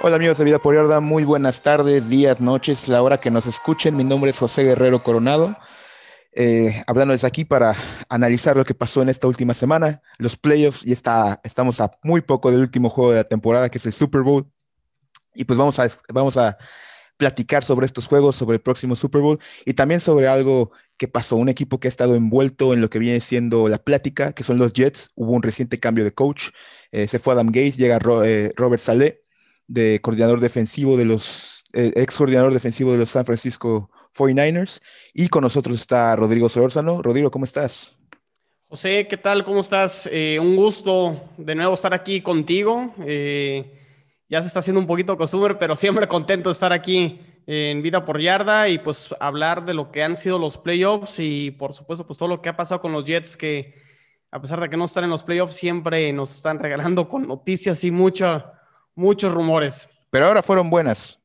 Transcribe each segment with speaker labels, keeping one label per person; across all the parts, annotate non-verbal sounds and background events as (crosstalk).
Speaker 1: Hola amigos de Vida por Yarda, muy buenas tardes, días, noches, la hora que nos escuchen. Mi nombre es José Guerrero Coronado, eh, hablándoles aquí para analizar lo que pasó en esta última semana, los playoffs, y está, estamos a muy poco del último juego de la temporada, que es el Super Bowl. Y pues vamos a, vamos a platicar sobre estos juegos, sobre el próximo Super Bowl y también sobre algo que pasó, un equipo que ha estado envuelto en lo que viene siendo la plática, que son los Jets. Hubo un reciente cambio de coach, eh, se fue Adam Gates, llega eh, Robert Saleh, de coordinador defensivo de los, eh, ex coordinador defensivo de los San Francisco 49ers. Y con nosotros está Rodrigo Solórzano. Rodrigo, ¿cómo estás?
Speaker 2: José, ¿qué tal? ¿Cómo estás? un gusto de nuevo estar aquí contigo ya se está haciendo un poquito costumbre, pero siempre contento de estar aquí en Vida por Yarda y pues hablar de lo que han sido los playoffs y por supuesto pues todo lo que ha pasado con los Jets que a pesar de que no están en los playoffs siempre nos están (laughs) regalando con noticias y muchos rumores.
Speaker 1: Pero ahora fueron buenas.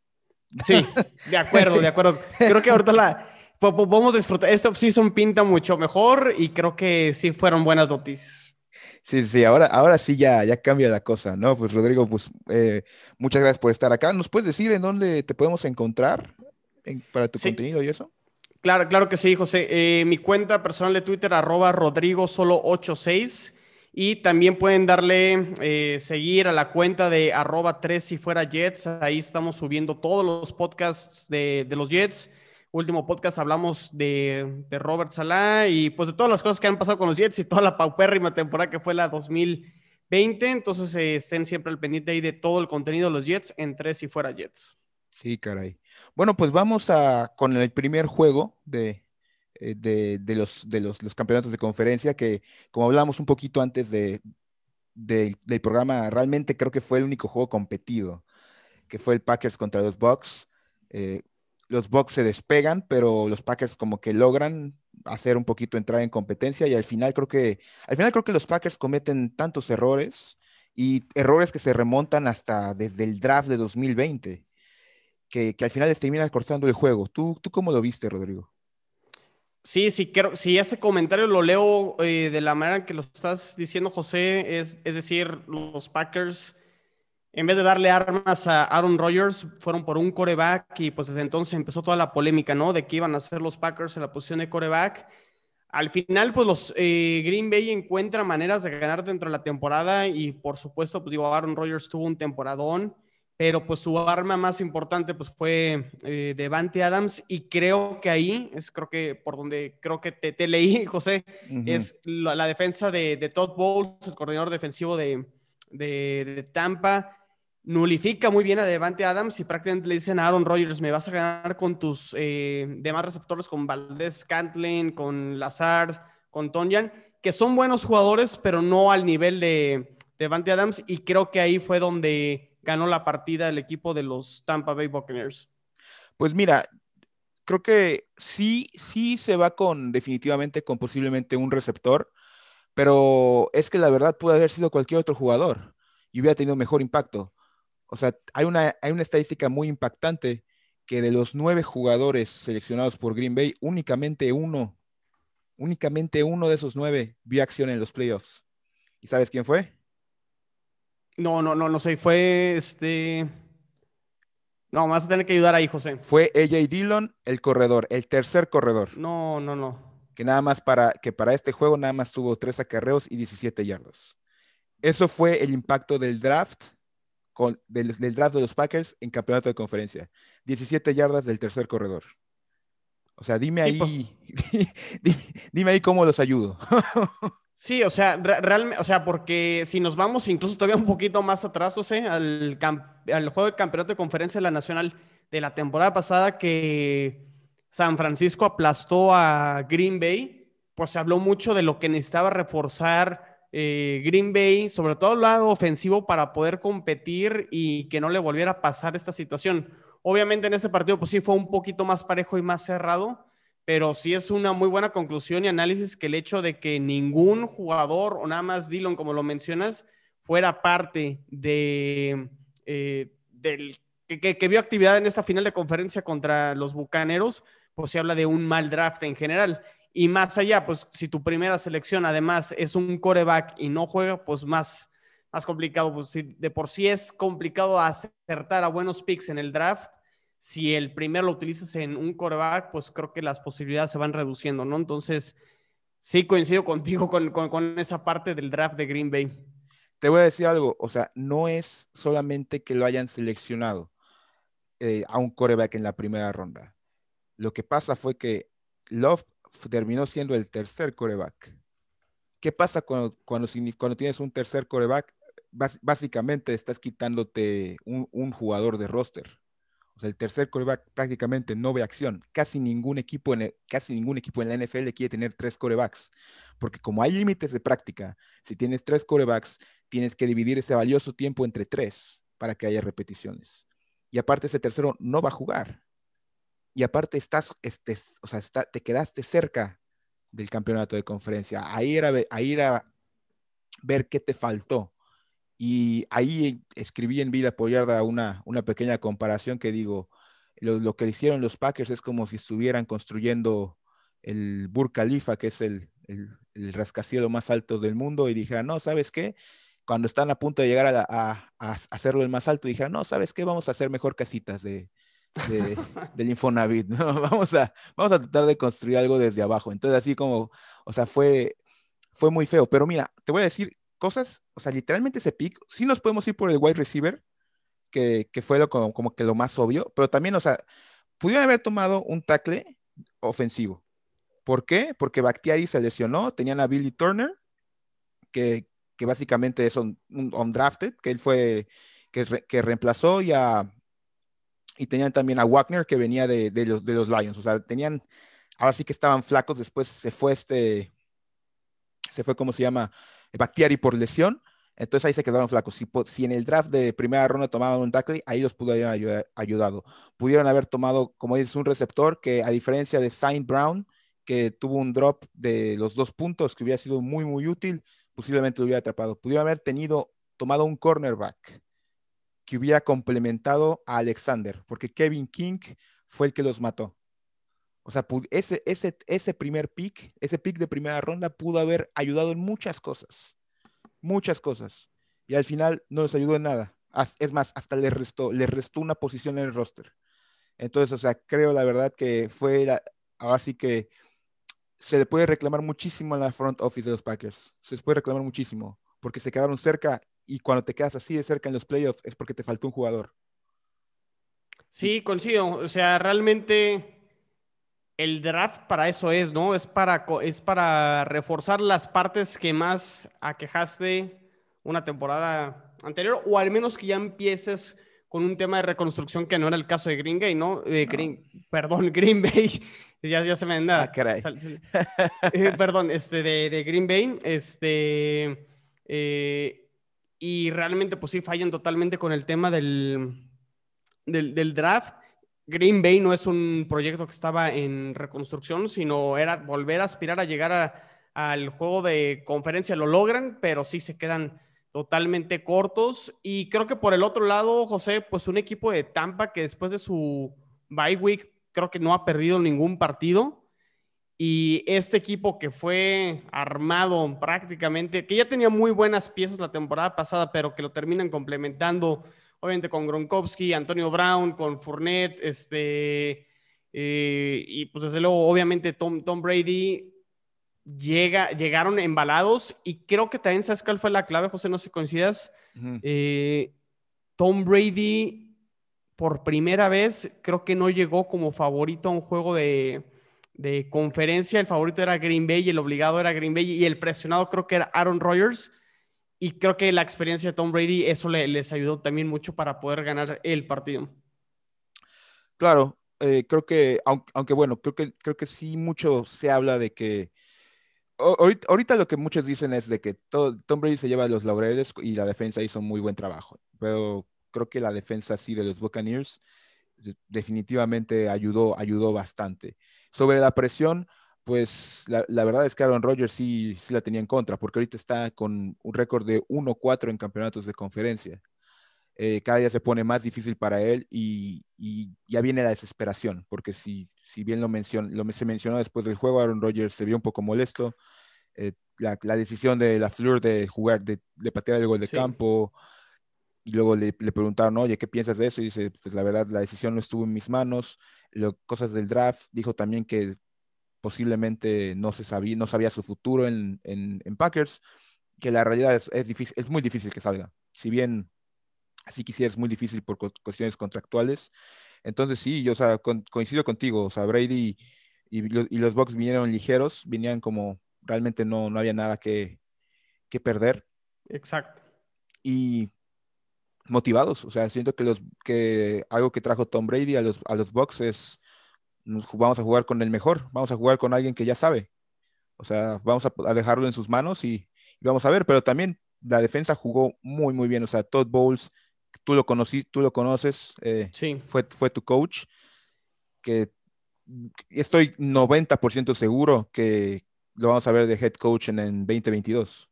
Speaker 2: Sí, (laughs) de acuerdo, de acuerdo. Creo que ahorita la podemos disfrutar. Esta offseason pinta mucho mejor y creo que sí fueron buenas noticias.
Speaker 1: Sí, sí, ahora, ahora sí ya, ya cambia la cosa, ¿no? Pues Rodrigo, pues eh, muchas gracias por estar acá. ¿Nos puedes decir en dónde te podemos encontrar para tu contenido y eso?
Speaker 2: Claro, claro que sí, José. Eh, mi cuenta personal de Twitter, arroba Rodrigo solo 86. Y también pueden darle eh, seguir a la cuenta de arroba 3 si fuera Jets. Ahí estamos subiendo todos los podcasts de, de los Jets último podcast hablamos de, Robert Salah y pues de todas las cosas que han pasado con los Jets y toda la paupérrima temporada que fue la 2020. Entonces eh, estén siempre al pendiente ahí de todo el contenido de los Jets en tres y fuera Jets.
Speaker 1: Sí, caray. Bueno, pues vamos a con el primer juego de, eh, de, los, de los, campeonatos de conferencia que, como hablamos un poquito antes de, del programa, realmente creo que fue el único juego competido, que fue el Packers contra los Bucks. Eh, los Bucks se despegan, pero los Packers como que logran hacer un poquito entrar en competencia y al final creo que al final creo que los Packers cometen tantos errores y errores que se remontan hasta desde el draft de 2020 que, al final termina cortando el juego. ¿Tú, ¿Tú cómo lo viste, Rodrigo?
Speaker 2: Sí, sí, quiero, si ese comentario lo leo eh, de la manera que lo estás diciendo, José, es, es decir, los Packers en vez de darle armas a Aaron Rodgers, fueron por un coreback y pues desde entonces empezó toda la polémica, ¿no? De que iban a ser los Packers en la posición de coreback. Al final, pues los eh, Green Bay encuentran maneras de ganar dentro de la temporada y por supuesto, pues digo, Aaron Rodgers tuvo un temporadón, pero pues su arma más importante pues fue eh, Devante Adams y creo que ahí es creo que por donde creo que te, leí, (laughs) José, es la, defensa de, Todd Bowles, el coordinador defensivo de, de Tampa nulifica muy bien a Devante Adams y prácticamente le dicen a Aaron Rodgers, me vas a ganar con tus eh, demás receptores, con Valdez Cantlin, con Lazard, con Tonyan, que son buenos jugadores, pero no al nivel de Devante Adams y creo que ahí fue donde ganó la partida el equipo de los Tampa Bay Buccaneers.
Speaker 1: Pues mira, creo que sí, sí se va con definitivamente con posiblemente un receptor, pero es que la verdad puede haber sido cualquier otro jugador y hubiera tenido mejor impacto. O sea, hay una, hay una estadística muy impactante que de los nueve jugadores seleccionados por Green Bay, únicamente uno, únicamente uno de esos nueve vio acción en los playoffs. ¿Y sabes quién fue?
Speaker 2: No, no, no, no sé. Fue este. No, vas a tener que ayudar ahí, José.
Speaker 1: Fue AJ Dillon, el corredor, el tercer corredor.
Speaker 2: No, no, no.
Speaker 1: Que nada más para, que para este juego nada más tuvo tres acarreos y 17 yardos. Eso fue el impacto del draft del, draft de los Packers en campeonato de conferencia. 17 yardas del tercer corredor. O sea, dime ahí, pues (laughs) dime, ahí cómo los ayudo. (laughs)
Speaker 2: sí, o sea, realmente, o sea, porque si nos vamos incluso todavía un poquito más atrás, José, al, al juego de campeonato de conferencia de la Nacional de la temporada pasada que San Francisco aplastó a Green Bay, pues se habló mucho de lo que necesitaba reforzar eh, Green Bay, sobre todo el lado ofensivo, para poder competir y que no le volviera a pasar esta situación. Obviamente en este partido, pues sí fue un poquito más parejo y más cerrado, pero sí es una muy buena conclusión y análisis que el hecho de que ningún jugador, o nada más Dillon, como lo mencionas, fuera parte de, eh, del que, que, vio actividad en esta final de conferencia contra los Bucaneros, pues se habla de un mal draft en general. Y más allá, pues si tu primera selección además es un coreback y no juega, pues más, más complicado. Pues de por sí es complicado acertar a buenos picks en el draft. Si el primero lo utilizas en un coreback, pues creo que las posibilidades se van reduciendo, ¿no? Entonces, sí coincido contigo con, con esa parte del draft de Green Bay.
Speaker 1: Te voy a decir algo, o sea, no es solamente que lo hayan seleccionado eh, a un coreback en la primera ronda. Lo que pasa fue que Love terminó siendo el tercer coreback. ¿Qué pasa cuando, cuando, tienes un tercer coreback? básicamente estás quitándote un, jugador de roster. O sea, el tercer coreback prácticamente no ve acción. Casi ningún equipo en, casi ningún equipo en la NFL quiere tener tres corebacks. Porque como hay límites de práctica, si tienes tres corebacks, tienes que dividir ese valioso tiempo entre tres para que haya repeticiones. Y aparte ese tercero no va a jugar. Y aparte estás, este, o sea, te quedaste cerca del campeonato de conferencia. Ahí era, ahí era ver qué te faltó. Y ahí escribí en Vida Yarda una, una pequeña comparación que digo, lo, que hicieron los Packers es como si estuvieran construyendo el Burj Khalifa, que es el, el, rascacielos más alto del mundo, y dijeran, no, ¿sabes qué? Cuando están a punto de llegar a, a, hacerlo el más alto, dijeron, no, ¿sabes qué? Vamos a hacer mejor casitas de, de, del Infonavit, ¿no? (laughs) Vamos a, vamos a tratar de construir algo desde abajo. Entonces, así como, o sea, fue, fue muy feo. Pero mira, te voy a decir cosas, o sea, literalmente ese pick, sí nos podemos ir por el wide receiver, que, que fue lo, como, como, que lo más obvio, pero también, o sea, pudieron haber tomado un tackle ofensivo. ¿Por qué? Porque Bakhtiari se lesionó, tenían a Billy Turner, que, que básicamente es un, undrafted, que él fue, que, que reemplazó y a, y tenían también a Wagner que venía de, los, de los Lions. O sea, tenían, ahora sí que estaban flacos, después se fue este, se fue, ¿cómo se llama? Bactiari por lesión. Entonces ahí se quedaron flacos. Si, si, en el draft de primera ronda tomaban un tackle, ahí los pudo haber ayudado. Pudieron haber tomado, como dices, un receptor que a diferencia de Saint Brown, que tuvo un drop de los dos puntos que hubiera sido muy, muy útil, posiblemente lo hubiera atrapado. Pudieron haber tenido, tomado un cornerback que hubiera complementado a Alexander, porque Kevin King fue el que los mató. O sea, ese, ese, ese primer pick, ese pick de primera ronda pudo haber ayudado en muchas cosas, muchas cosas. Y al final no les ayudó en nada. Es más, hasta le restó, restó una posición en el roster. Entonces, o sea, creo la verdad que fue, la, ahora sí que se le puede reclamar muchísimo a la front office de los Packers. Se les puede reclamar muchísimo, porque se quedaron cerca y cuando te quedas así de cerca en los playoffs es porque te faltó un jugador.
Speaker 2: Sí, coincido. O sea, realmente el draft para eso es, ¿no? Es para, es para reforzar las partes que más aquejaste una temporada anterior, o al menos que ya empieces con un tema de reconstrucción que no era el caso de Green Bay, ¿no? Green, perdón, (laughs) Green Bay. ya, ya se me anda.
Speaker 1: Ah, caray. (laughs)
Speaker 2: Eh, perdón, este, de, de, Green Bay, este. Eh, y realmente pues sí fallan totalmente con el tema del, del, draft. Green Bay no es un proyecto que estaba en reconstrucción, sino era volver a aspirar a llegar al juego de conferencia. Lo logran, pero sí se quedan totalmente cortos. Y creo que por el otro lado, José, pues un equipo de Tampa que después de su bye week creo que no ha perdido ningún partido. Y este equipo que fue armado prácticamente, que ya tenía muy buenas piezas la temporada pasada, pero que lo terminan complementando, obviamente con Gronkowski, Antonio Brown, con Fournette, este, eh, y pues desde luego, obviamente Tom, Tom Brady, llega, llegaron embalados y creo que también, ¿sabes cuál fue la clave, José? No sé si coincidas. Eh, Tom Brady, por primera vez, creo que no llegó como favorito a un juego de de conferencia, el favorito era Green Bay y el obligado era Green Bay y el presionado creo que era Aaron Rodgers. Y creo que la experiencia de Tom Brady, eso les ayudó también mucho para poder ganar el partido.
Speaker 1: Claro, eh, creo que, aunque, bueno, creo que, creo que sí mucho se habla de que ahorita, lo que muchos dicen es de que Tom Brady se lleva los laureles y la defensa hizo muy buen trabajo, pero creo que la defensa sí de los Buccaneers definitivamente ayudó, ayudó bastante. Sobre la presión, pues la, verdad es que Aaron Rodgers sí, sí la tenía en contra, porque ahorita está con un récord de 1-4 en campeonatos de conferencia. Eh, cada día se pone más difícil para él y, ya viene la desesperación, porque si, si bien lo, mencion, lo se mencionó después del juego, Aaron Rodgers se vio un poco molesto, eh, la, decisión de la Fleur de jugar, de, patear el gol de campo. Y luego le, preguntaron, oye, ¿qué piensas de eso? Y dice, pues la verdad, la decisión no estuvo en mis manos. Lo, cosas del draft. Dijo también que posiblemente no se sabía, no sabía su futuro en, en, Packers, que la realidad es, es, difícil, es muy difícil que salga. Si bien así quisiera, es muy difícil por cuestiones contractuales. Entonces sí, yo coincido contigo, o sea, Brady y, y los Bucks vinieron ligeros, vinieron como realmente no, no había nada que, que perder.
Speaker 2: Exacto.
Speaker 1: Y motivados, o sea, siento que, los, que algo que trajo Tom Brady a los, a los Bucks es, vamos a jugar con el mejor, vamos a jugar con alguien que ya sabe. O sea, vamos a, dejarlo en sus manos y, vamos a ver, pero también la defensa jugó muy, muy bien. O sea, Todd Bowles, tú lo conocí, tú lo conoces, eh,
Speaker 2: sí.
Speaker 1: fue, fue tu coach, que estoy 90% seguro que, lo vamos a ver de head coach en, en 2022.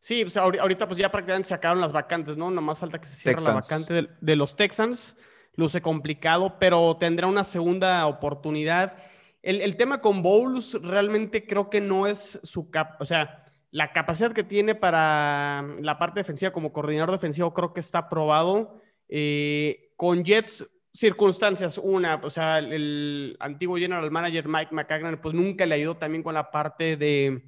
Speaker 2: Sí, pues ahorita pues ya prácticamente se acabaron las vacantes, ¿no? Nomás falta que se cierre la vacante de, los Texans. Luce complicado, pero tendrá una segunda oportunidad. El, tema con Bowles realmente creo que no es su cap, o sea, la capacidad que tiene para la parte defensiva como coordinador defensivo creo que está probado. Eh, con Jets circunstancias. Una, o sea, el, antiguo general manager Mike McCagnan, pues nunca le ayudó también con la parte de,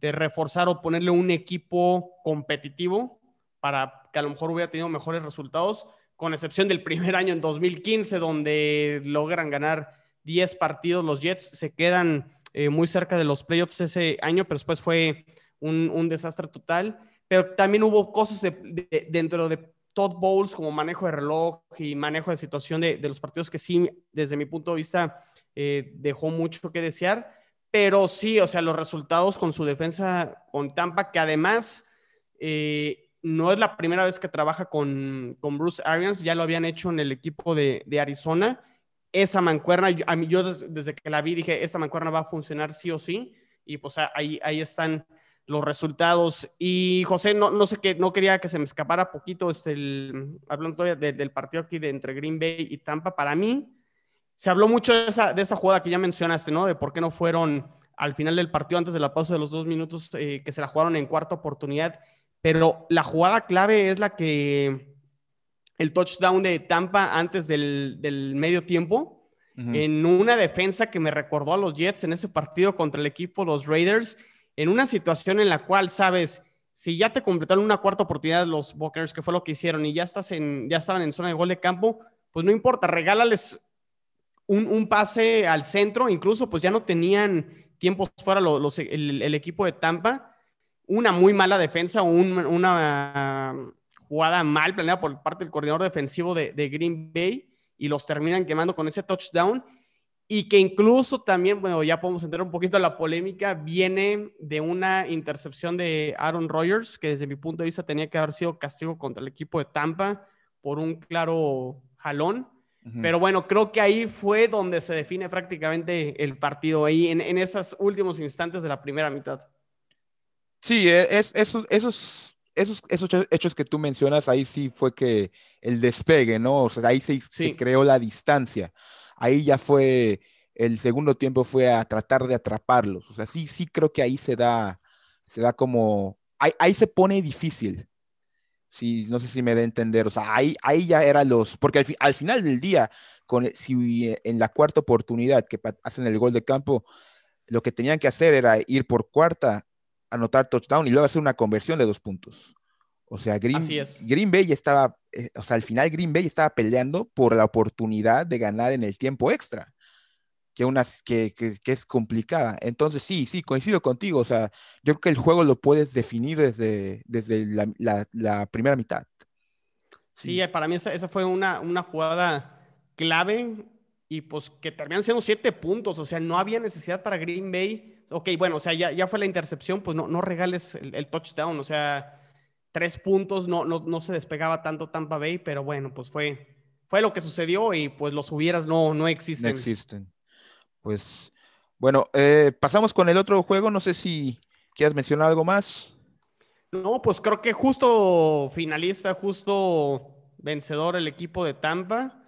Speaker 2: reforzar o ponerle un equipo competitivo para que a lo mejor hubiera tenido mejores resultados, con excepción del primer año en 2015, donde logran ganar 10 partidos. Los Jets se quedan eh, muy cerca de los playoffs ese año, pero después fue un, desastre total. Pero también hubo cosas dentro de Todd Bowles como manejo de reloj y manejo de situación de, los partidos que sí, desde mi punto de vista, eh, dejó mucho que desear. Pero sí, o sea, los resultados con su defensa con Tampa, que además eh, no es la primera vez que trabaja con, con, Bruce Arians, ya lo habían hecho en el equipo de, de Arizona. Esa mancuerna, mí, yo desde, que la vi dije, esta mancuerna va a funcionar sí o sí. Y pues ahí, ahí están los resultados. Y José, no, no sé qué, no quería que se me escapara poquito, este, el, hablando todavía del partido aquí de entre Green Bay y Tampa, para mí se habló mucho de esa, de esa jugada que ya mencionaste, ¿no? De por qué no fueron al final del partido, antes de la pausa de los dos minutos, eh, que se la jugaron en cuarta oportunidad. Pero la jugada clave es la que el touchdown de Tampa antes del, del medio tiempo, en una defensa que me recordó a los Jets en ese partido contra el equipo, los Raiders en una situación en la cual sabes, si ya te completaron una cuarta oportunidad los Buccaneers, que fue lo que hicieron, y ya, estás en, ya estaban en zona de gol de campo, pues no importa, regálales un, pase al centro, incluso pues ya no tenían tiempos fuera los, el, equipo de Tampa, una muy mala defensa, una jugada mal planeada por parte del coordinador defensivo de, Green Bay, y los terminan quemando con ese touchdown y que incluso también, bueno, ya podemos entrar un poquito la polémica, viene de una intercepción de Aaron Rodgers, que desde mi punto de vista tenía que haber sido castigo contra el equipo de Tampa por un claro jalón. Pero bueno, creo que ahí fue donde se define prácticamente el partido, ahí en, en esos últimos instantes de la primera mitad.
Speaker 1: Sí, e, es, esos, esos, esos, esos hechos que tú mencionas, ahí sí fue que el despegue, ¿no? O sea, ahí se, se creó la distancia ahí ya fue, el segundo tiempo fue a tratar de atraparlos. O sea, sí, sí creo que ahí se da, se da como, ahí, se pone difícil. Sí, no sé si me da a entender, o sea, ahí, ahí ya era los, porque al, final del día, con, si en la cuarta oportunidad que hacen el gol de campo, lo que tenían que hacer era ir por cuarta, anotar touchdown y luego hacer una conversión de dos puntos. O sea, Green, Green Bay estaba, eh, o sea, al final Green Bay estaba peleando por la oportunidad de ganar en el tiempo extra, que, unas, que, que, es complicada. Entonces, sí, sí, coincido contigo. O sea, yo creo que el juego lo puedes definir desde, desde la, la, primera mitad.
Speaker 2: Sí, para mí esa, esa fue una, una jugada clave y pues que terminan siendo siete puntos. O sea, no había necesidad para Green Bay. Ok, bueno, o sea, ya, ya fue la intercepción, pues no, no regales el touchdown. O sea tres puntos, no, no, se despegaba tanto Tampa Bay, pero bueno, pues fue, fue lo que sucedió y pues los hubieras no, no existen.
Speaker 1: No existen. Pues bueno, eh, pasamos con el otro juego, no sé si quieres mencionar algo más.
Speaker 2: No, pues creo que justo finalista, justo vencedor el equipo de Tampa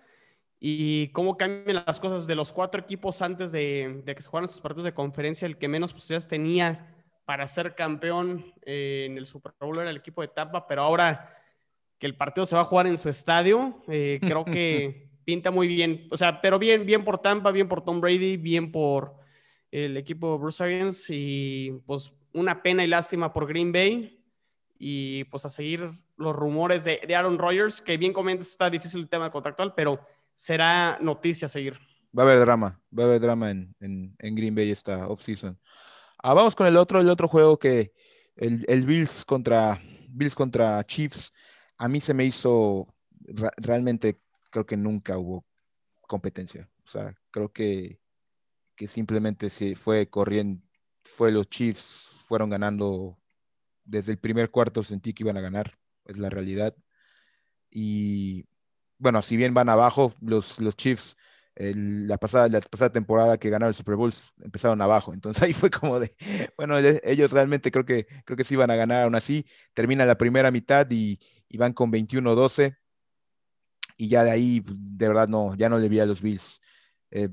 Speaker 2: y cómo cambian las cosas de los cuatro equipos antes de, que se jugaran sus partidos de conferencia, el que menos posibilidades tenía para ser campeón eh, en el Super Bowl era el equipo de Tampa, pero ahora que el partido se va a jugar en su estadio, eh, creo (laughs) que pinta muy bien. O sea, pero bien, bien por Tampa, bien por Tom Brady, bien por el equipo de Bruce Arians y pues una pena y lástima por Green Bay y pues a seguir los rumores de, Aaron Rodgers, que bien comentas está difícil el tema contractual, pero será noticia a seguir.
Speaker 1: Va a haber drama, va a haber drama en, en, Green Bay esta offseason. Ah, vamos con el otro, el otro juego que el, Bills contra Bills contra Chiefs. A mí se me hizo realmente creo que nunca hubo competencia. O sea, creo que, que simplemente se fue corriendo, fue los Chiefs fueron ganando desde el primer cuarto sentí que iban a ganar, es la realidad. Y bueno, si bien van abajo, los, los Chiefs la, pasada, la pasada temporada que ganaron el Super Bowl empezaron abajo. Entonces (laughs) ahí fue como de, bueno, ellos realmente creo que, creo que sí iban a ganar aún así. Termina la primera mitad y, van con 21-12. Y ya de ahí, de verdad, no, ya no le vi a los Bills. Eh,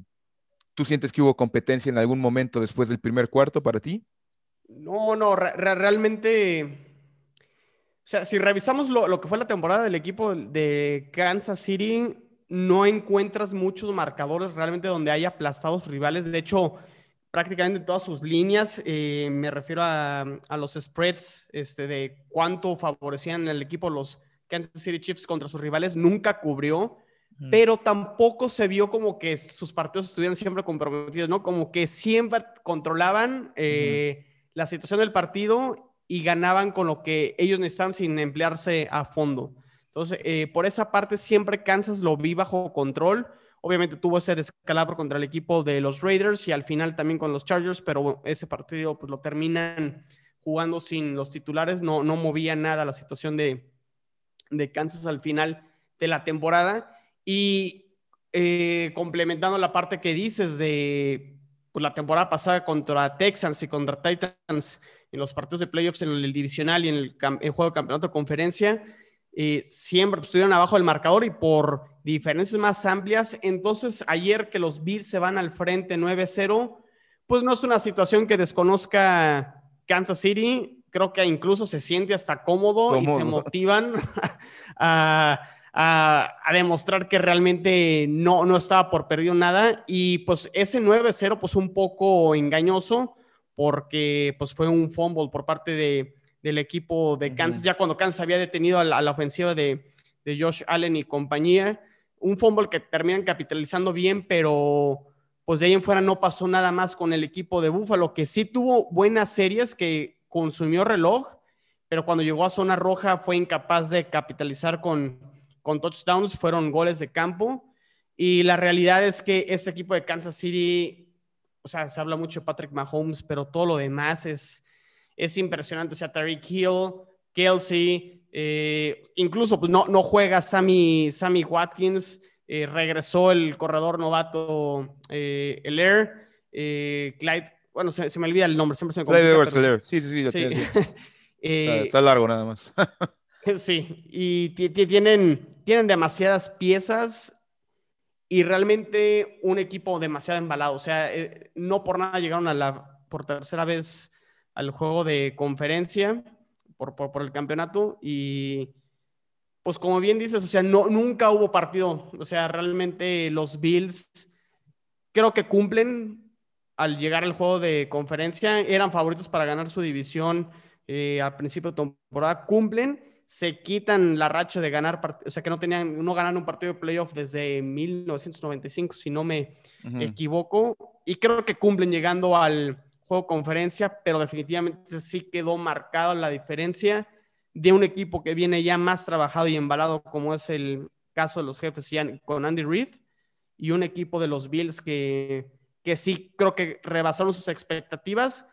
Speaker 1: ¿Tú sientes que hubo competencia en algún momento después del primer cuarto para ti?
Speaker 2: No, no, realmente. O sea, si revisamos lo, lo, que fue la temporada del equipo de Kansas City, no encuentras muchos marcadores realmente donde haya aplastados rivales. De hecho, prácticamente todas sus líneas, eh, me refiero a, a, los spreads este, de cuánto favorecían el equipo los Kansas City Chiefs contra sus rivales, nunca cubrió, pero tampoco se vio como que sus partidos estuvieran siempre comprometidos, ¿no? Como que siempre controlaban eh, la situación del partido y ganaban con lo que ellos necesitaban sin emplearse a fondo. Entonces, eh, por esa parte, siempre Kansas lo vi bajo control. Obviamente tuvo ese descalabro contra el equipo de los Raiders y al final también con los Chargers, pero ese partido pues lo terminan jugando sin los titulares. No, no movía nada la situación de, de Kansas al final de la temporada. Y eh, complementando la parte que dices de pues, la temporada pasada contra Texans y contra Titans en los partidos de playoffs en el divisional y en el, juego de campeonato de conferencia, eh, siempre estuvieron abajo del marcador y por diferencias más amplias. Entonces, ayer que los Bills se van al frente 9-0, pues no es una situación que desconozca Kansas City. Creo que incluso se siente hasta cómodo, y se (laughs) motivan a, demostrar que realmente no, no estaba por perdido nada. Y pues ese 9-0, pues un poco engañoso, porque pues fue un fumble por parte de, del equipo de Kansas, ya cuando Kansas había detenido a la, ofensiva de, Josh Allen y compañía. Un fumble que terminan capitalizando bien, pero pues de ahí en fuera no pasó nada más con el equipo de Buffalo, que sí tuvo buenas series, que consumió reloj, pero cuando llegó a zona roja fue incapaz de capitalizar con, con touchdowns, fueron goles de campo. Y la realidad es que este equipo de Kansas City, o sea, se habla mucho de Patrick Mahomes, pero todo lo demás es, es impresionante. O sea, Tariq Hill, Kelsey, eh, incluso pues no, no juega Sammy, Sammy Watkins, eh, regresó el corredor novato eh, el Air, Clyde, bueno, se, me olvida el nombre, siempre se me
Speaker 1: Clyde sí, sí, sí. (laughs) está, largo nada más. (laughs)
Speaker 2: sí, y tienen, tienen demasiadas piezas y realmente un equipo demasiado embalado. O sea, no por nada llegaron a la, por tercera vez al juego de conferencia por, por, el campeonato y pues como bien dices, o sea, no, nunca hubo partido, o sea, realmente los Bills creo que cumplen al llegar al juego de conferencia, eran favoritos para ganar su división eh, al principio de temporada, cumplen, se quitan la racha de ganar, o sea, que no tenían, no ganan un partido de playoff desde 1995, si no me equivoco, y creo que cumplen llegando al, juego conferencia, pero definitivamente sí quedó marcada la diferencia de un equipo que viene ya más trabajado y embalado, como es el caso de los jefes con Andy Reid, y un equipo de los Bills que, que sí creo que rebasaron sus expectativas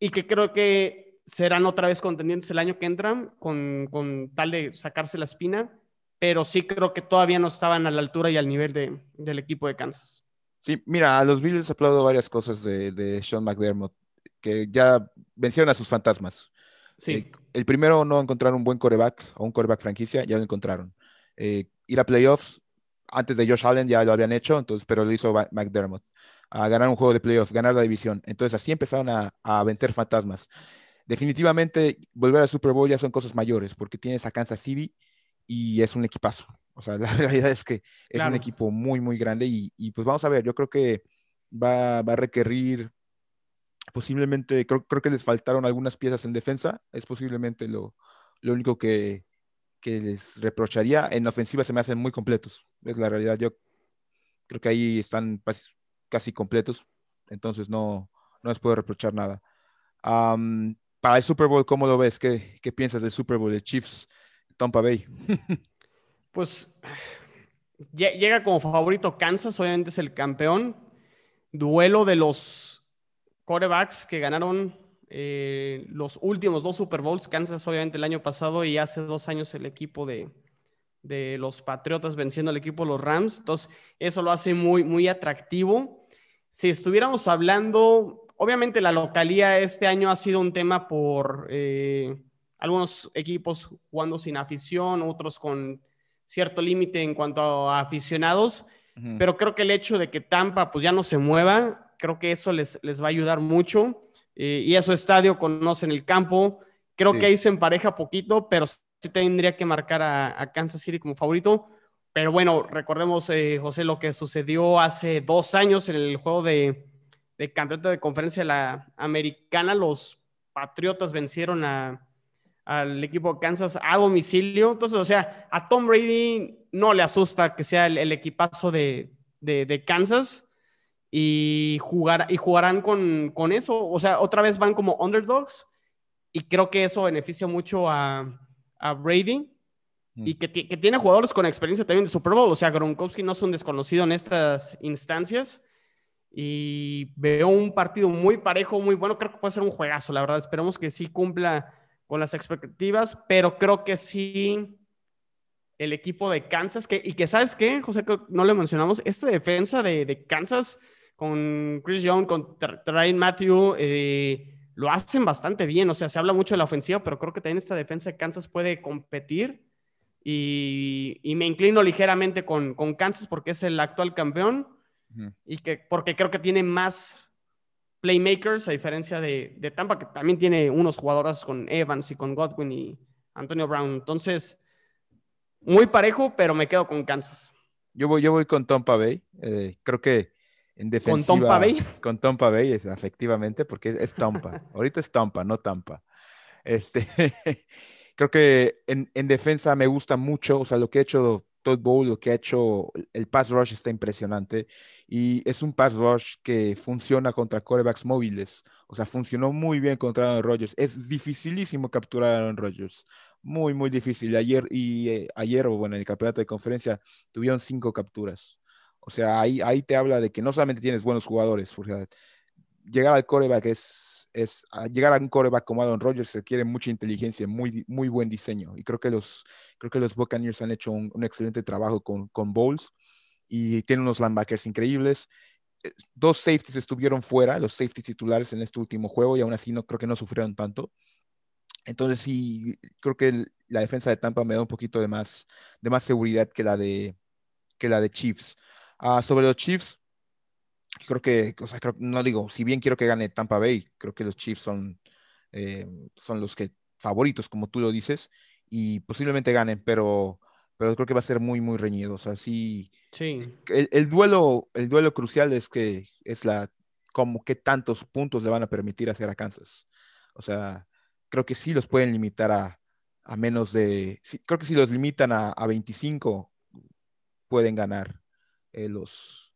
Speaker 2: y que creo que serán otra vez contendientes el año que entran con, con tal de sacarse la espina, pero sí creo que todavía no estaban a la altura y al nivel de, del equipo de Kansas.
Speaker 1: Sí, mira, a los Bills aplaudo varias cosas de, de Sean McDermott que ya vencieron a sus fantasmas. Sí. Eh, el primero, no encontrar un buen coreback o un coreback franquicia, ya lo encontraron. Eh, ir a playoffs, antes de Josh Allen ya lo habían hecho, entonces, pero lo hizo McDermott. A ganar un juego de playoffs, ganar la división. Entonces así empezaron a, a vencer fantasmas. definitivamente volver al Super Bowl ya son cosas mayores, porque tienes a Kansas City y es un equipazo. O sea, (laughs) la realidad es que es un equipo muy, muy grande y, pues vamos a ver, yo creo que va, a requerir posiblemente, creo, creo, que les faltaron algunas piezas en defensa, es posiblemente lo, lo único que, que les reprocharía. En ofensiva se me hacen muy completos, es la realidad. Yo creo que ahí están casi completos, entonces no, no les puedo reprochar nada. para el Super Bowl, ¿cómo lo ves? ¿Qué, ¿Qué, piensas del Super Bowl de Chiefs, Tampa Bay? (laughs)
Speaker 2: pues llega como favorito Kansas, obviamente es el campeón. Duelo de los corebacks que ganaron eh, los últimos dos Super Bowls, Kansas obviamente el año pasado y hace dos años el equipo de, de los Patriotas venciendo al equipo de los Rams. Entonces, eso lo hace muy, muy atractivo. Si estuviéramos hablando, obviamente la localía este año ha sido un tema por eh, algunos equipos jugando sin afición, otros con cierto límite en cuanto a aficionados, pero creo que el hecho de que Tampa pues ya no se mueva, creo que eso les, les va a ayudar mucho. Eh, y a su estadio conocen el campo. Creo que ahí se empareja poquito, pero sí tendría que marcar a, Kansas City como favorito. Pero bueno, recordemos, eh, José, lo que sucedió hace dos años en el juego de, de campeonato de conferencia de la americana. Los Patriotas vencieron al equipo de Kansas a domicilio. Entonces, o sea, a Tom Brady no le asusta que sea el, equipazo de, de, de Kansas y, jugar, y jugarán con, con, eso. O sea, otra vez van como underdogs y creo que eso beneficia mucho a, a Brady mm. y que, que, tiene jugadores con experiencia también de Super Bowl. O sea, Gronkowski no es un desconocido en estas instancias y veo un partido muy parejo, muy bueno. Creo que puede ser un juegazo, la verdad. Esperemos que sí cumpla con las expectativas, pero creo que sí el equipo de Kansas, que, y que sabes qué, José, no le mencionamos, esta defensa de, de Kansas con Chris Young, con Ryan Matthew, eh, lo hacen bastante bien. O sea, se habla mucho de la ofensiva, pero creo que también esta defensa de Kansas puede competir. Y, me inclino ligeramente con, con, Kansas porque es el actual campeón y que porque creo que tiene más playmakers a diferencia de, de, Tampa, que también tiene unos jugadores con Evans y con Godwin y Antonio Brown. Entonces, muy parejo, pero me quedo con Kansas.
Speaker 1: Yo voy, yo voy con Tampa Bay. Eh, creo que
Speaker 2: ¿Con Tompa Bay?
Speaker 1: Con Tompa Bay, efectivamente, porque es Tompa. (laughs) Ahorita es Tompa, no Tampa. Este, (laughs) creo que en, en, defensa me gusta mucho, o sea, lo que ha hecho Todd Bowl, lo que ha hecho el pass rush está impresionante y es un pass rush que funciona contra corebacks móviles, o sea, funcionó muy bien contra Aaron Rodgers. Es dificilísimo capturar a Aaron Rodgers, muy, muy difícil. Ayer y eh, ayer, o bueno, en el campeonato de conferencia tuvieron cinco capturas. O sea, ahí, ahí te habla de que no solamente tienes buenos jugadores, porque llegar al coreback es, es llegar a un coreback como Aaron Rodgers requiere mucha inteligencia, muy, muy buen diseño. Y creo que los, creo que los Buccaneers han hecho un, excelente trabajo con, con Bowles y tienen unos linebackers increíbles. Eh, dos safeties estuvieron fuera, los safeties titulares en este último juego, y aún así no creo que no sufrieron tanto. Entonces sí, creo que la defensa de Tampa me da un poquito de más, de más seguridad que la de, que la de Chiefs. Ah, sobre los Chiefs, creo que, o sea, no digo, si bien quiero que gane Tampa Bay, creo que los Chiefs son, eh, son los que favoritos, como tú lo dices, y posiblemente ganen, pero, pero creo que va a ser muy, muy reñido. O sea, sí.
Speaker 2: sí.
Speaker 1: El, duelo, el duelo crucial es que es la, como qué tantos puntos le van a permitir hacer a Kansas. O sea, creo que sí los pueden limitar a, a menos de, creo que si los limitan a, a 25, pueden ganar. Eh, los,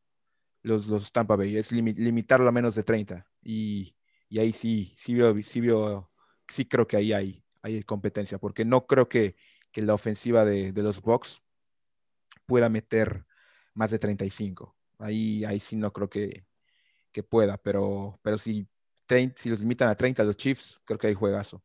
Speaker 1: los, los, Tampa Bay, es limitarlo a menos de 30. Y, y ahí sí, sí, sí, veo, sí creo que ahí hay, hay competencia, porque no creo que, que la ofensiva de, de, los Bucks pueda meter más de 35. Ahí, ahí sí no creo que, que pueda, pero, pero si, si los limitan a 30 los Chiefs, creo que hay juegazo.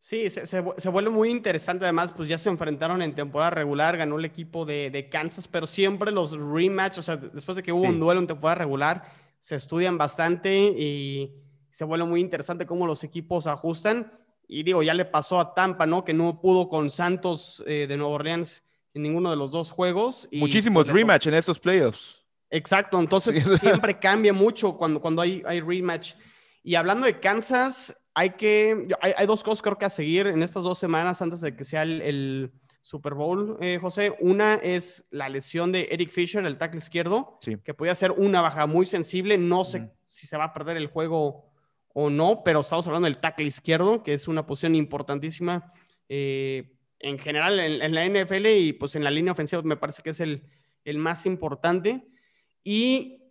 Speaker 2: Sí, se, se, vuelve muy interesante. Además, pues ya se enfrentaron en temporada regular, ganó el equipo de, de Kansas, pero siempre los rematch, o sea, después de que hubo un duelo en temporada regular, se estudian bastante y se vuelve muy interesante cómo los equipos ajustan. Y digo, ya le pasó a Tampa, ¿no? Que no pudo con Santos eh, de Nueva Orleans en ninguno de los dos juegos.
Speaker 1: Y, Muchísimos pues, rematch en esos playoffs.
Speaker 2: Exacto, entonces (laughs) siempre cambia mucho cuando, cuando hay, hay rematch. Y hablando de Kansas, hay que, hay, dos cosas creo que a seguir en estas dos semanas antes de que sea el, Super Bowl, eh, José. Una es la lesión de Eric Fisher, el tackle izquierdo, que podía ser una baja muy sensible. No sé si se va a perder el juego o no, pero estamos hablando del tackle izquierdo, que es una posición importantísima eh, en general en, la NFL y pues en la línea ofensiva me parece que es el, el más importante. Y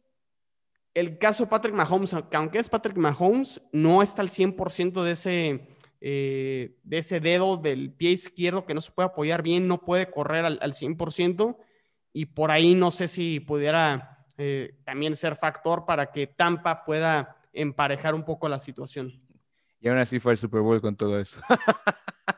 Speaker 2: el caso de Patrick Mahomes, aunque es Patrick Mahomes, no está al 100% de ese, eh, de ese dedo del pie izquierdo que no se puede apoyar bien, no puede correr al, 100%. Y por ahí no sé si pudiera eh, también ser factor para que Tampa pueda emparejar un poco la situación.
Speaker 1: Y aún así fue el Super Bowl con todo eso.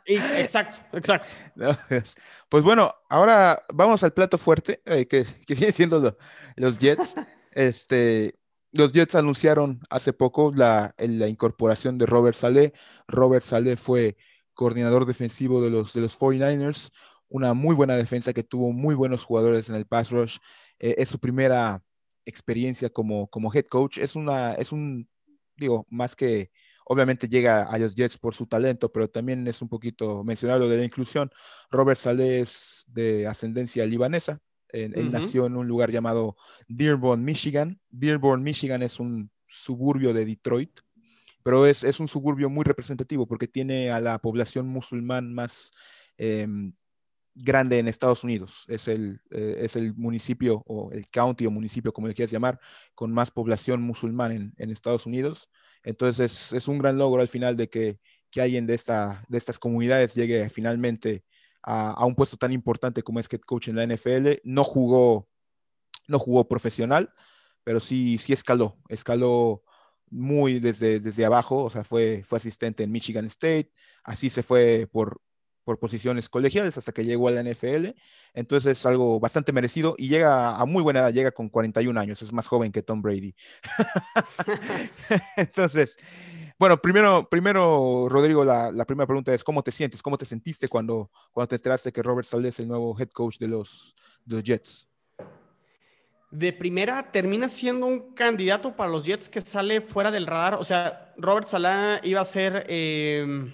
Speaker 2: exacto, exacto. (laughs)
Speaker 1: pues bueno, ahora vamos al plato fuerte, eh, que, que, viene siendo los Jets. (laughs) Este, los Jets anunciaron hace poco la, incorporación de Robert Saleh. Robert Saleh fue coordinador defensivo de los, de los 49ers, una muy buena defensa que tuvo muy buenos jugadores en el pass rush. Eh, es su primera experiencia como, head coach. Es un, digo, más que obviamente llega a los Jets por su talento, pero también es un poquito mencionado de la inclusión. Robert Saleh es de ascendencia libanesa, él nació en un lugar llamado Dearborn, Michigan. Dearborn, Michigan es un suburbio de Detroit, pero es, es un suburbio muy representativo porque tiene a la población musulmán más em, grande en Estados Unidos. Es el, eh, es el municipio o el county o municipio, como le quieras llamar, con más población musulmán en, en Estados Unidos. Entonces es, es, un gran logro al final de que, que alguien de, esta, de estas comunidades llegue finalmente a, un puesto tan importante como es head coach en la NFL. No jugó, no jugó profesional, pero sí, sí escaló, escaló muy desde, desde abajo, o sea, fue, fue asistente en Michigan State, así se fue por, por posiciones colegiales hasta que llegó a la NFL. Entonces es algo bastante merecido y llega a muy buena edad, llega con 41 años, es más joven que Tom Brady. (laughs) (laughs) Entonces, bueno, primero, primero Rodrigo, la, primera pregunta es, ¿cómo te sientes? ¿Cómo te sentiste cuando, cuando te enteraste que Robert Saleh es el nuevo head coach de los, Jets?
Speaker 2: De primera, termina siendo un candidato para los Jets que sale fuera del radar. O sea, Robert Saleh iba a ser em,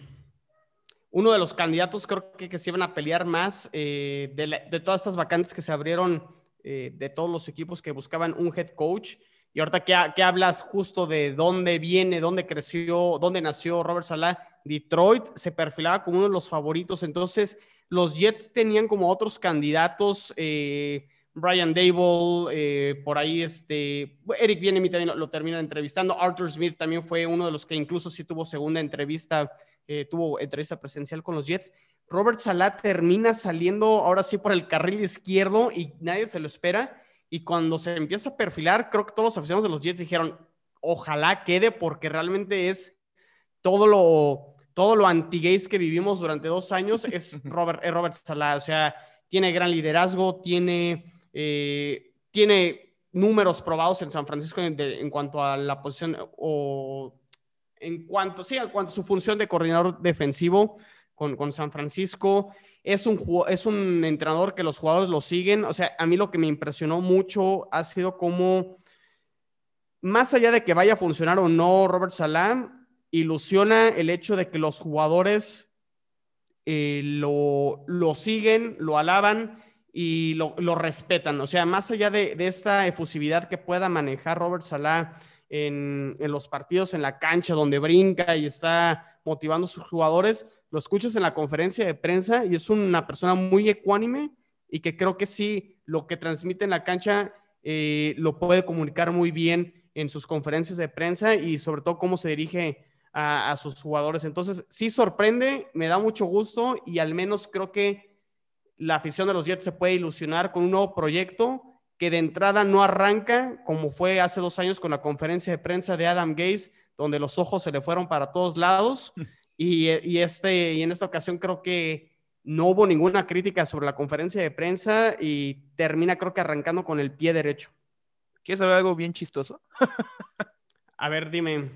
Speaker 2: uno de los candidatos, creo que, que se iban a pelear más eh, de, todas estas vacantes que se abrieron eh, de todos los equipos que buscaban un head coach. Y ahorita que, hablas justo de dónde viene, dónde creció, dónde nació Robert Salah, Detroit se perfilaba como uno de los favoritos. Entonces, los Jets tenían como otros candidatos, eh, Brian Dable, eh, por ahí este, Eric Bienemi también lo, lo, termina entrevistando, Arthur Smith también fue uno de los que incluso sí tuvo segunda entrevista, eh, tuvo entrevista presencial con los Jets. Robert Salah termina saliendo ahora sí por el carril izquierdo y nadie se lo espera y cuando se empieza a perfilar, creo que todos los aficionados de los Jets dijeron, ojalá quede porque realmente es todo lo, todo lo anti-gays que vivimos durante dos años, (laughs) es Robert, Robert Salah. O sea, tiene gran liderazgo, tiene, eh, tiene números probados en San Francisco en, cuanto a la posición o en cuanto, sí, en cuanto a su función de coordinador defensivo con, con San Francisco es un, es un entrenador que los jugadores lo siguen. O sea, a mí lo que me impresionó mucho ha sido como, más allá de que vaya a funcionar o no Robert Salah, ilusiona el hecho de que los jugadores eh, lo, lo, siguen, lo alaban y lo, lo, respetan. O sea, más allá de, de, esta efusividad que pueda manejar Robert Salah en, en los partidos, en la cancha, donde brinca y está motivando a sus jugadores, lo escuchas en la conferencia de prensa y es una persona muy ecuánime y que creo que sí, lo que transmite en la cancha eh, lo puede comunicar muy bien en sus conferencias de prensa y sobre todo cómo se dirige a, sus jugadores. Entonces, sí sorprende, me da mucho gusto y al menos creo que la afición de los Jets se puede ilusionar con un nuevo proyecto que de entrada no arranca como fue hace dos años con la conferencia de prensa de Adam Gaze, donde los ojos se le fueron para todos lados. (laughs) Y, este, y en esta ocasión creo que no hubo ninguna crítica sobre la conferencia de prensa y termina creo que arrancando con el pie derecho.
Speaker 1: ¿Quieres saber algo bien chistoso? (laughs)
Speaker 2: A ver, dime.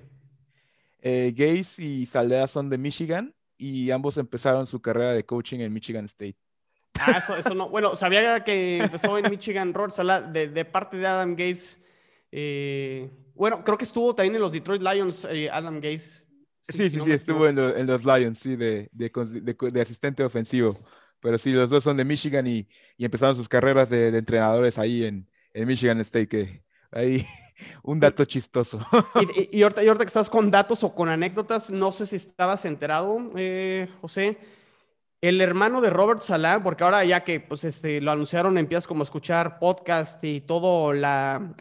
Speaker 1: Eh, Gaze y Saldea son de Michigan y ambos empezaron su carrera de coaching en Michigan State.
Speaker 2: Ah, eso, (laughs) eso no. Bueno, sabía que empezó en Michigan Road, de, de parte de Adam Gaze. Eh, bueno, creo que estuvo también en los Detroit Lions, eh, Adam Gaze
Speaker 1: Sí, sí, sí, estuvo en, los Lions, sí, de, de, asistente ofensivo. Pero sí, los dos son de Michigan y, y empezaron sus carreras de, entrenadores ahí en, en, Michigan State, que ahí (laughs) un dato chistoso. (laughs)
Speaker 2: Y, y, ahorita, y, ahorita, que estás con datos o con anécdotas, no sé si estabas enterado, eh, José, el hermano de Robert Salah, porque ahora ya que pues, este, lo anunciaron, empiezas como a escuchar podcast y todo la,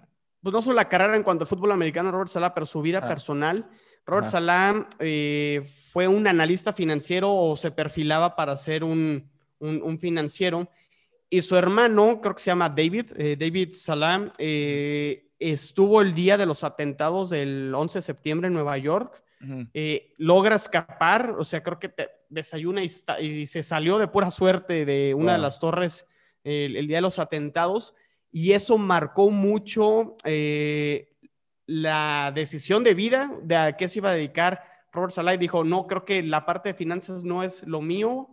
Speaker 2: pues no solo la carrera en cuanto al fútbol americano, Robert Salah, pero su vida ah. personal. Robert Salah eh, fue un analista financiero o se perfilaba para ser un, un, financiero. Y su hermano, creo que se llama David, eh, David Salah, eh, estuvo el día de los atentados del 11 de septiembre en Nueva York. logra escapar, o sea, creo que te, desayuna y, se salió de pura suerte de una de las torres el, día de los atentados y eso marcó mucho eh, la decisión de vida de a qué se iba a dedicar. Robert Salah dijo, no, creo que la parte de finanzas no es lo mío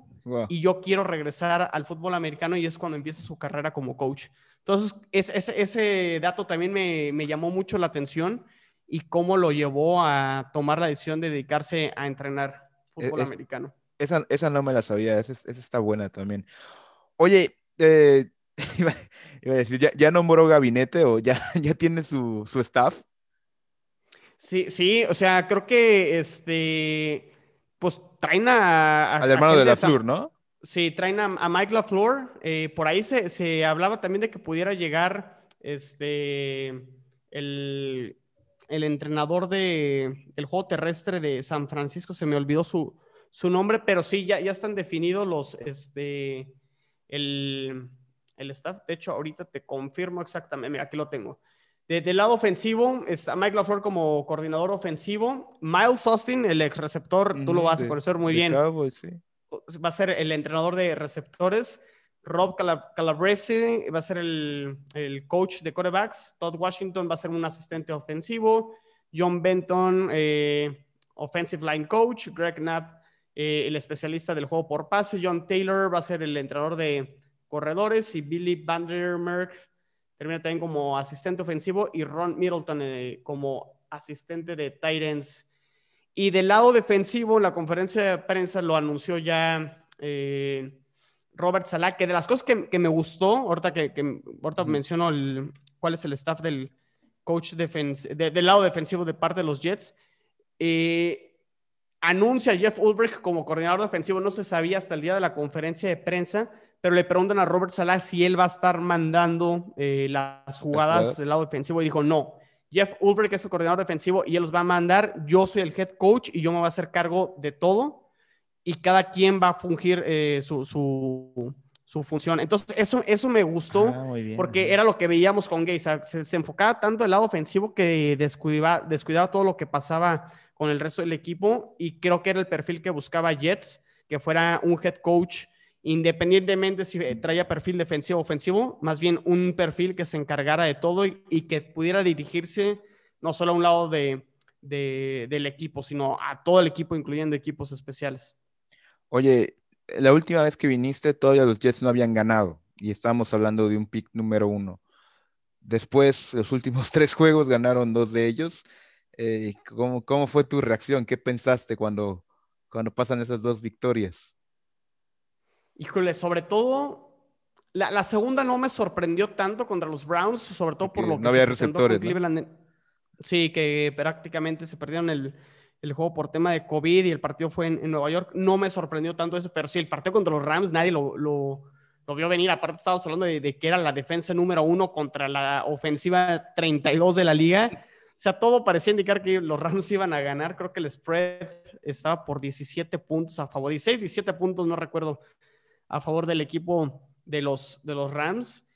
Speaker 2: y yo quiero regresar al fútbol americano y es cuando empieza su carrera como coach. Entonces, ese dato también me, me llamó mucho la atención y cómo lo llevó a tomar la decisión de dedicarse a entrenar e, fútbol americano.
Speaker 1: Esa, esa no me la sabía, esa, está buena también. Oye, eh, (laughs) iba, a decir, ¿ya, ¿ya, nombró gabinete o ya, (laughs) ya tiene su, su staff?
Speaker 2: Sí, sí, o sea, creo que este, pues traen a...
Speaker 1: Al hermano de la Flor, ¿no?
Speaker 2: Sí, traen a, Mike LaFleur. Eh, por ahí se, se, hablaba también de que pudiera llegar este, el, el entrenador de, del juego terrestre de San Francisco, se me olvidó su, su nombre, pero sí, ya, ya están definidos los, este, el, el staff. De hecho, ahorita te confirmo exactamente, mira, aquí lo tengo. Desde el lado ofensivo está Mike LaFleur como coordinador ofensivo. Miles Austin, el ex receptor, tú lo vas a conocer muy bien. Va a ser el entrenador de receptores. Rob Calabrese va a ser el, el, coach de quarterbacks. Todd Washington va a ser un asistente ofensivo. John Benton, eh, offensive line coach. Greg Knapp, eh, el especialista del juego por pase. John Taylor va a ser el entrenador de corredores y Billy Vandermerk termina también como asistente ofensivo y Ron Middleton eh, como asistente de Titans. Y del lado defensivo, en la conferencia de prensa lo anunció ya eh, Robert Salah, que de las cosas que, me gustó, ahorita que, que ahorita menciono cuál es el staff del coach del lado defensivo de parte de los Jets, eh, anuncia a Jeff Ulbrich como coordinador defensivo, no se sabía hasta el día de la conferencia de prensa, pero le preguntan a Robert Salah si él va a estar mandando eh, las jugadas del lado defensivo y dijo no. Jeff Ulbrich es el coordinador defensivo y él los va a mandar. Yo soy el head coach y yo me voy a hacer cargo de todo y cada quien va a fungir eh, su, su, función. Entonces, eso, eso me gustó ah, porque era lo que veíamos con Gay. Se, enfocaba tanto el lado ofensivo que descuidaba, descuidaba todo lo que pasaba con el resto del equipo y creo que era el perfil que buscaba Jets, que fuera un head coach independientemente si traía perfil defensivo o ofensivo, más bien un perfil que se encargara de todo y, que pudiera dirigirse no solo a un lado de, del equipo, sino a todo el equipo, incluyendo equipos especiales.
Speaker 1: Oye, la última vez que viniste, todavía los Jets no habían ganado y estábamos hablando de un pick número uno. Después, los últimos (laughs) tres juegos ganaron dos de ellos eh, ¿cómo, fue tu reacción? ¿Qué pensaste cuando, cuando pasan esas dos victorias?
Speaker 2: Híjole, sobre todo, la, segunda no me sorprendió tanto contra los Browns, sobre todo por lo que
Speaker 1: no había receptores.
Speaker 2: Sí, que prácticamente se perdieron el, juego por tema de COVID y el partido fue en, Nueva York. No me sorprendió tanto eso, pero sí, el partido contra los Rams nadie lo, lo, vio venir. Aparte, estábamos hablando de, de, que era la defensa número uno contra la ofensiva 32 de la liga. O sea, todo parecía indicar que los Rams iban a ganar. Creo que el spread estaba por 17 puntos a favor, 16, 17 puntos, no recuerdo, a favor del equipo de los, de los Rams.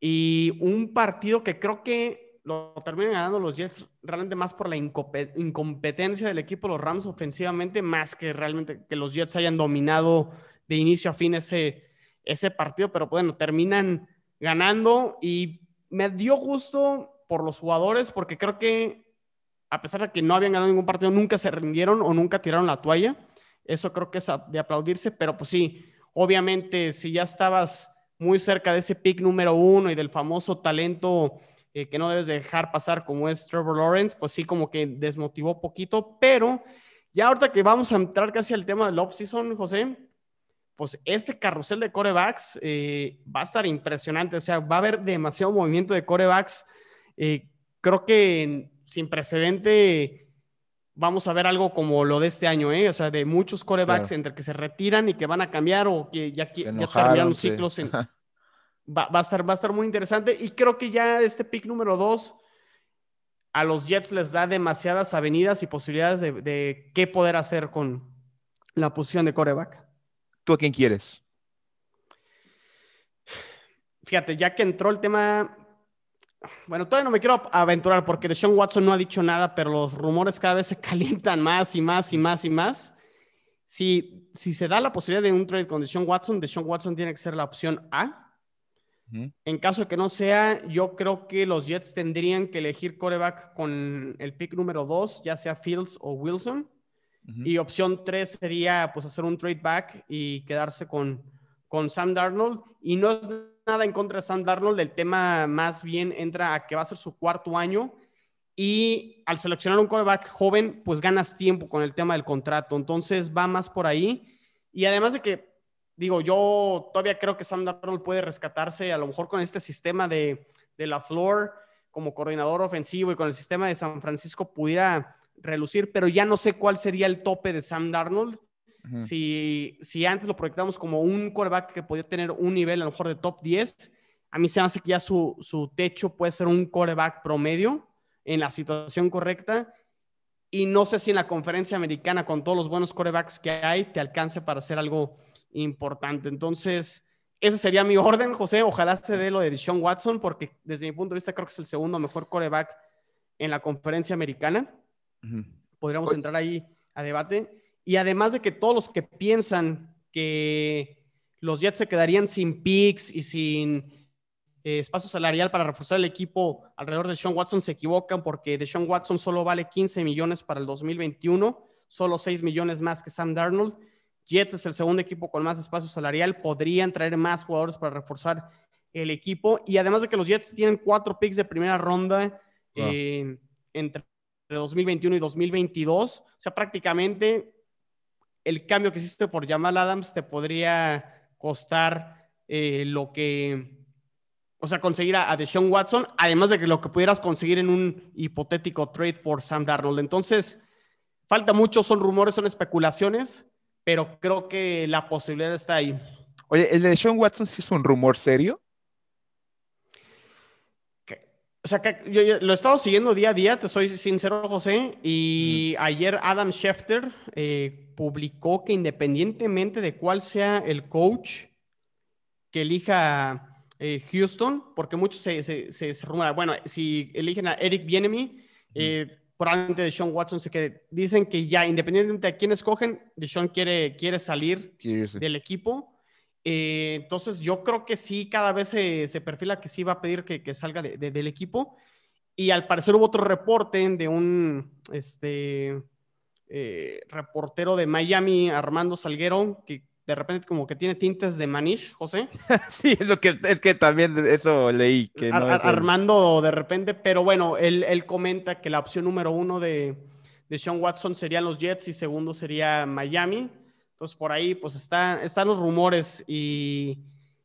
Speaker 2: Y un partido que creo que lo terminan ganando los Jets realmente más por la incompetencia del equipo, los Rams ofensivamente, más que realmente que los Jets hayan dominado de inicio a fin ese, ese partido. Pero bueno, terminan ganando y me dio gusto por los jugadores, porque creo que a pesar de que no habían ganado ningún partido, nunca se rindieron o nunca tiraron la toalla. Eso creo que es de aplaudirse, pero pues sí, obviamente si ya estabas muy cerca de ese pick número uno y del famoso talento eh, que no debes dejar pasar como es Trevor Lawrence, pues sí como que desmotivó poquito, pero Ya ahorita que vamos a entrar casi al tema del off-season, José, pues este carrusel de corebacks eh, va a estar impresionante. O sea, va a haber demasiado movimiento de corebacks. Eh, creo que sin precedente vamos a ver algo como lo de este año, ¿eh? O sea, de muchos corebacks entre que se retiran y que van a cambiar o que ya, ya terminaron ciclos. va, a estar, va a estar muy interesante. Y creo que ya este pick número dos a los Jets les da demasiadas avenidas y posibilidades de, de qué poder hacer con la posición de coreback.
Speaker 1: ¿Tú a quién quieres?
Speaker 2: Fíjate, ya que entró el tema, bueno, todavía no me quiero aventurar porque Deshaun Watson no ha dicho nada, pero los rumores cada vez se (laughs) calientan más y más y más y más. Si, si se da la posibilidad de un trade con Deshaun Watson, Deshaun Watson tiene que ser la opción A. En caso de que no sea, yo creo que los Jets tendrían que elegir coreback con el pick número 2, ya sea Fields o Wilson. Y opción tres sería pues hacer un trade back y quedarse con, con Sam Darnold. Y no es nada en contra de Sam Darnold, el tema más bien entra a que va a ser su cuarto año y al seleccionar un quarterback joven, pues ganas tiempo con el tema del contrato. Entonces va más por ahí. Y además de que, digo, yo todavía creo que Sam Darnold puede rescatarse a lo mejor con este sistema de, de la floor como coordinador ofensivo y con el sistema de San Francisco pudiera relucir, pero ya no sé cuál sería el tope de Sam Darnold. Si, si antes lo proyectamos como un quarterback que podía tener un nivel a lo mejor de top 10, a mí se me hace que ya su, su techo puede ser un quarterback promedio en la situación correcta. Y no sé si en la conferencia americana, con todos los buenos quarterbacks que hay, te alcance para hacer algo importante. Entonces, ese sería mi (laughs) orden, José. Ojalá se dé lo de Deshaun Watson, porque desde mi punto de vista creo que es el segundo mejor quarterback en la conferencia americana. Podríamos entrar ahí a debate. Y además de que todos los que piensan que los Jets se quedarían sin picks y sin eh, espacio salarial para reforzar el equipo alrededor de Sean Watson se equivocan porque de Sean Watson solo vale 15 millones para el 2021, solo 6 millones más que Sam Darnold. Jets es el segundo equipo con más espacio salarial, podrían traer más jugadores para reforzar el equipo y además de que los Jets tienen cuatro picks de primera ronda eh, entre 2021 y 2022. O sea, prácticamente el cambio que hiciste por Jamal Adams te podría costar eh, lo que, o sea, conseguir a, Deshaun Watson, además de que lo que pudieras conseguir en un hipotético trade por Sam Darnold. Entonces, falta mucho, son rumores, son especulaciones, pero creo que la posibilidad está ahí.
Speaker 1: Oye, ¿el de Deshaun Watson sí es un rumor serio?
Speaker 2: O sea, que yo, lo he estado siguiendo día a día, te soy sincero, José. Y ayer Adam Schefter eh, publicó que independientemente de cuál sea el coach que elija eh, Houston, porque muchos se, se, se, bueno, si eligen a Eric Bienemy, eh, probablemente Deshaun Watson se quede. Dicen que ya, independientemente de quién escogen, Deshaun quiere, quiere salir del equipo. Eh, entonces, yo creo que sí, cada vez se, se perfila que sí va a pedir que, que salga de, del equipo. Y al parecer hubo otro reporte de un este, eh, reportero de Miami, Armando Salguero, que de repente como que tiene tintes de Manish, José. (laughs)
Speaker 1: sí, es lo que, es que también eso leí. Que
Speaker 2: no Armando de repente, pero bueno, él, él, comenta que la opción número uno de, de Sean Watson serían los Jets y segundo sería Miami. Entonces, por ahí, pues están, están los rumores y,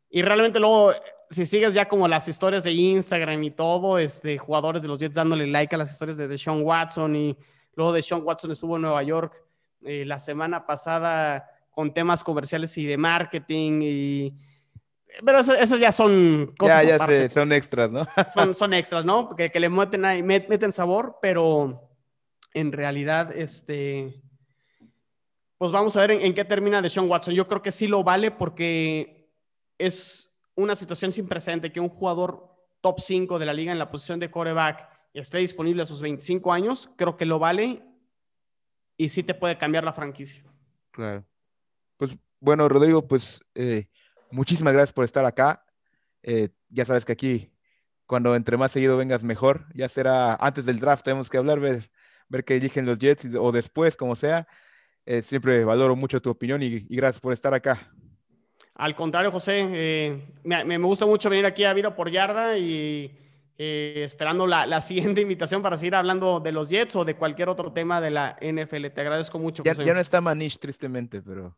Speaker 2: y realmente luego, si sigues ya como las historias de Instagram y todo, este, jugadores de los Jets dándole like a las historias de Deshaun Watson y luego Deshaun Watson estuvo en Nueva York eh, la semana pasada con temas comerciales y de marketing y... Pero esas, ya son
Speaker 1: cosas. Ya, ya son extras, ¿no? (laughs)
Speaker 2: son, son extras, ¿no? Que, que le meten, ahí, meten sabor, pero en realidad, este, pues vamos a ver en, qué termina de Sean Watson. Yo creo que sí lo vale porque es una situación sin precedente que un jugador top 5 de la liga en la posición de coreback esté disponible a sus 25 años. Creo que lo vale y sí te puede cambiar la franquicia.
Speaker 1: Claro. Pues bueno, Rodrigo, pues eh, muchísimas gracias por estar acá. Eh, ya sabes que aquí, cuando entre más seguido vengas, mejor. Ya será antes del draft, tenemos que hablar, ver, ver qué eligen los Jets o después, como sea. Eh, siempre valoro mucho tu opinión y, gracias por estar acá.
Speaker 2: Al contrario, José, eh, me, me, gusta mucho venir aquí a Vida por Yarda y eh, esperando la, (laughs) siguiente invitación para seguir hablando de los Jets o de cualquier otro tema de la NFL. Te agradezco mucho.
Speaker 1: Ya, ya no está Manish, tristemente, pero.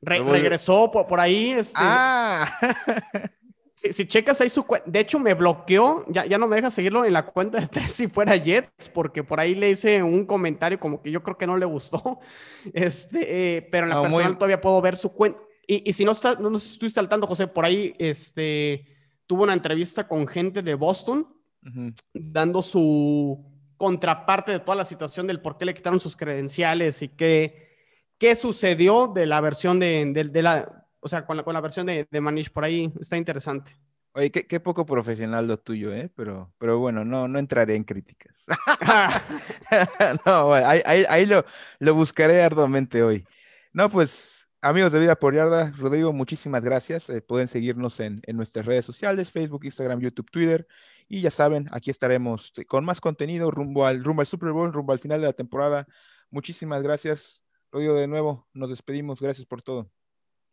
Speaker 2: regresó por, ahí. Este...
Speaker 1: Ah. (laughs)
Speaker 2: si, checas ahí su cuenta, de hecho me bloqueó, ya, ya no me deja seguirlo en la cuenta de tres si fuera Jets, porque por ahí le hice un comentario como que yo creo que no le gustó, (laughs) este, eh, pero en la personal todavía puedo ver su cuenta. Y, y si no, está, no nos estuviste al tanto, José, por ahí este, tuvo una entrevista con gente de Boston, dando su contraparte de toda la situación del por qué le quitaron sus credenciales y qué, qué sucedió de la versión de, de la o sea, con la, con la versión de, de, Manish por ahí está interesante.
Speaker 1: Oye, qué, qué, poco profesional lo tuyo, ¿eh? Pero, pero bueno, no, no entraré en críticas. (laughs) (laughs) no, ahí, ahí, ahí, lo, lo buscaré arduamente hoy. No, pues, amigos de Vida por Yarda, Rodrigo, muchísimas gracias. Eh, pueden seguirnos en, en, nuestras redes sociales, Facebook, Instagram, YouTube, Twitter. Y ya saben, aquí estaremos con más contenido rumbo al, rumbo al Super Bowl, rumbo al final de la temporada. Muchísimas gracias. Rodrigo, de nuevo, nos despedimos. Gracias por todo.